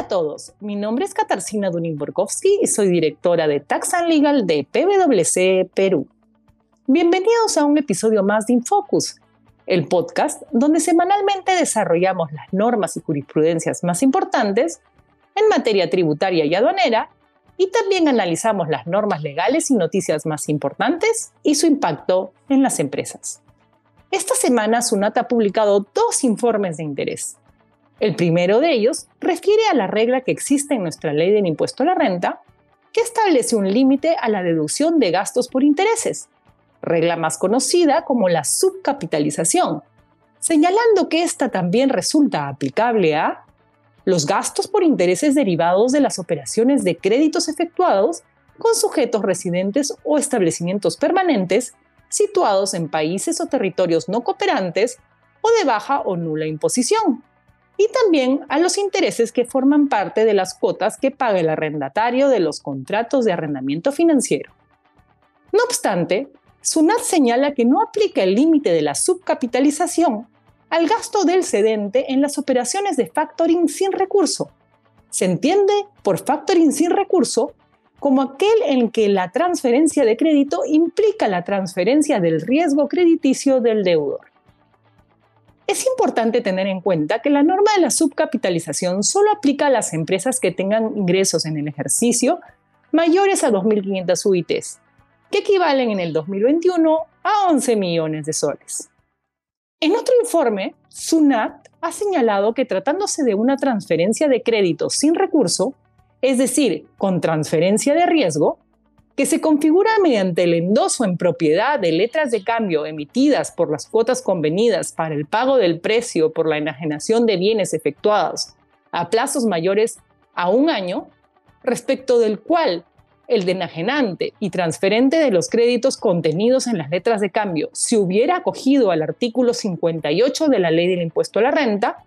todos, mi nombre es Katarzyna Dunin-Borkowski y soy directora de Tax and Legal de PwC Perú. Bienvenidos a un episodio más de Infocus, el podcast donde semanalmente desarrollamos las normas y jurisprudencias más importantes en materia tributaria y aduanera y también analizamos las normas legales y noticias más importantes y su impacto en las empresas. Esta semana SUNAT ha publicado dos informes de interés. El primero de ellos refiere a la regla que existe en nuestra ley del impuesto a la renta, que establece un límite a la deducción de gastos por intereses, regla más conocida como la subcapitalización, señalando que esta también resulta aplicable a los gastos por intereses derivados de las operaciones de créditos efectuados con sujetos residentes o establecimientos permanentes situados en países o territorios no cooperantes o de baja o nula imposición, y también a los intereses que forman parte de las cuotas que paga el arrendatario de los contratos de arrendamiento financiero. No obstante, SUNAT señala que no aplica el límite de la subcapitalización al gasto del cedente en las operaciones de factoring sin recurso. Se entiende por factoring sin recurso como aquel en que la transferencia de crédito implica la transferencia del riesgo crediticio del deudor. Es importante tener en cuenta que la norma de la subcapitalización solo aplica a las empresas que tengan ingresos en el ejercicio mayores a 2.500 UITs, que equivalen en el 2021 a 11 millones de soles. En otro informe, SUNAT ha señalado que tratándose de una transferencia de crédito sin recurso, es decir, con transferencia de riesgo, que se configura mediante el endoso en propiedad de letras de cambio emitidas por las cuotas convenidas para el pago del precio por la enajenación de bienes efectuados a plazos mayores a un año, respecto del cual el denajenante y transferente de los créditos contenidos en las letras de cambio se hubiera acogido al artículo 58 de la ley del impuesto a la renta,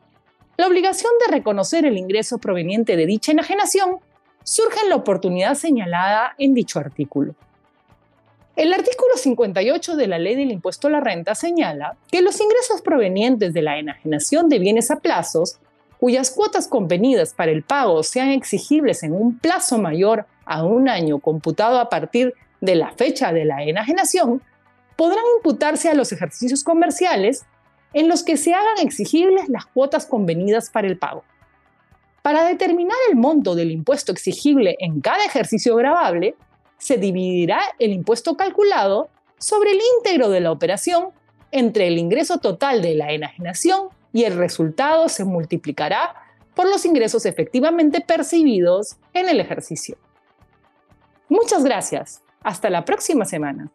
la obligación de reconocer el ingreso proveniente de dicha enajenación surge la oportunidad señalada en dicho artículo. El artículo 58 de la Ley del Impuesto a la Renta señala que los ingresos provenientes de la enajenación de bienes a plazos, cuyas cuotas convenidas para el pago sean exigibles en un plazo mayor a un año computado a partir de la fecha de la enajenación, podrán imputarse a los ejercicios comerciales en los que se hagan exigibles las cuotas convenidas para el pago. Para determinar el monto del impuesto exigible en cada ejercicio grabable, se dividirá el impuesto calculado sobre el íntegro de la operación entre el ingreso total de la enajenación y el resultado se multiplicará por los ingresos efectivamente percibidos en el ejercicio. Muchas gracias. Hasta la próxima semana.